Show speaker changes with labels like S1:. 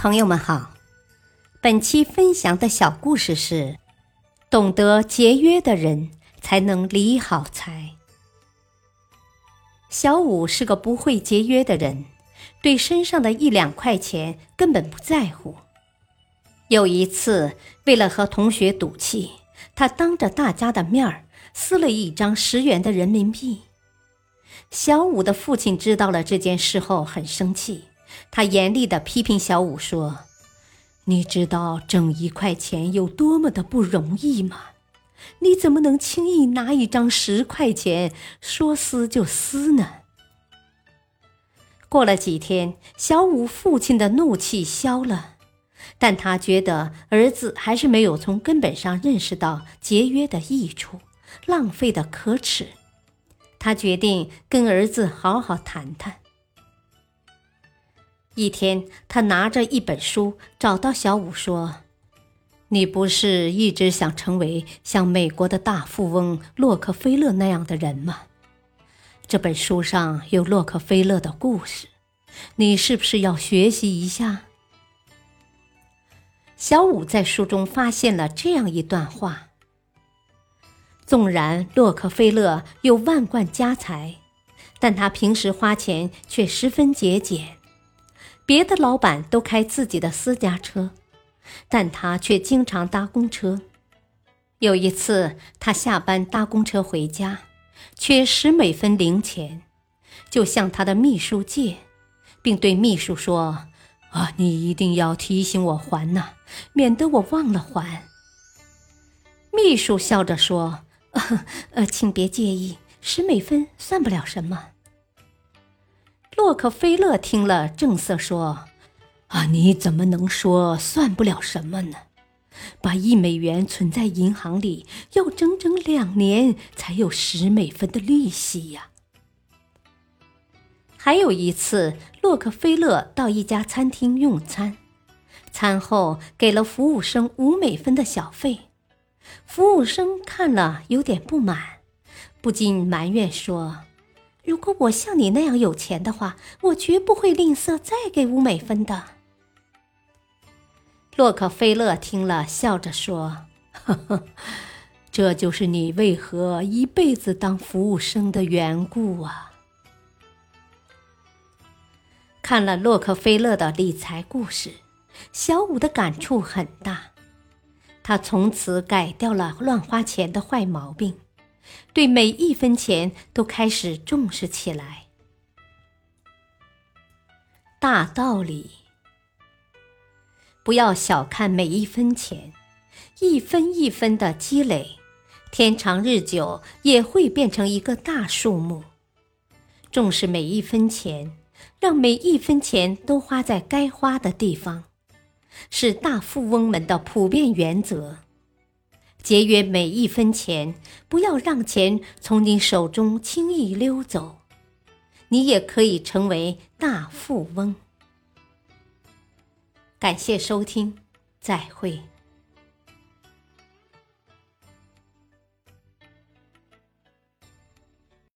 S1: 朋友们好，本期分享的小故事是：懂得节约的人才能理好财。小五是个不会节约的人，对身上的一两块钱根本不在乎。有一次，为了和同学赌气，他当着大家的面儿撕了一张十元的人民币。小五的父亲知道了这件事后，很生气。他严厉地批评小五说：“你知道挣一块钱有多么的不容易吗？你怎么能轻易拿一张十块钱说撕就撕呢？”过了几天，小五父亲的怒气消了，但他觉得儿子还是没有从根本上认识到节约的益处，浪费的可耻。他决定跟儿子好好谈谈。一天，他拿着一本书找到小五说：“你不是一直想成为像美国的大富翁洛克菲勒那样的人吗？这本书上有洛克菲勒的故事，你是不是要学习一下？”小五在书中发现了这样一段话：“纵然洛克菲勒有万贯家财，但他平时花钱却十分节俭。”别的老板都开自己的私家车，但他却经常搭公车。有一次，他下班搭公车回家，缺十美分零钱，就向他的秘书借，并对秘书说：“啊，你一定要提醒我还呐，免得我忘了还。”秘书笑着说：“呃，请别介意，十美分算不了什么。”洛克菲勒听了，正色说：“啊，你怎么能说算不了什么呢？把一美元存在银行里，要整整两年才有十美分的利息呀。”还有一次，洛克菲勒到一家餐厅用餐，餐后给了服务生五美分的小费，服务生看了有点不满，不禁埋怨说。如果我像你那样有钱的话，我绝不会吝啬再给五美分的。洛克菲勒听了，笑着说：“呵呵，这就是你为何一辈子当服务生的缘故啊！”看了洛克菲勒的理财故事，小五的感触很大，他从此改掉了乱花钱的坏毛病。对每一分钱都开始重视起来。大道理，不要小看每一分钱，一分一分的积累，天长日久也会变成一个大数目。重视每一分钱，让每一分钱都花在该花的地方，是大富翁们的普遍原则。节约每一分钱，不要让钱从你手中轻易溜走，你也可以成为大富翁。感谢收听，再会。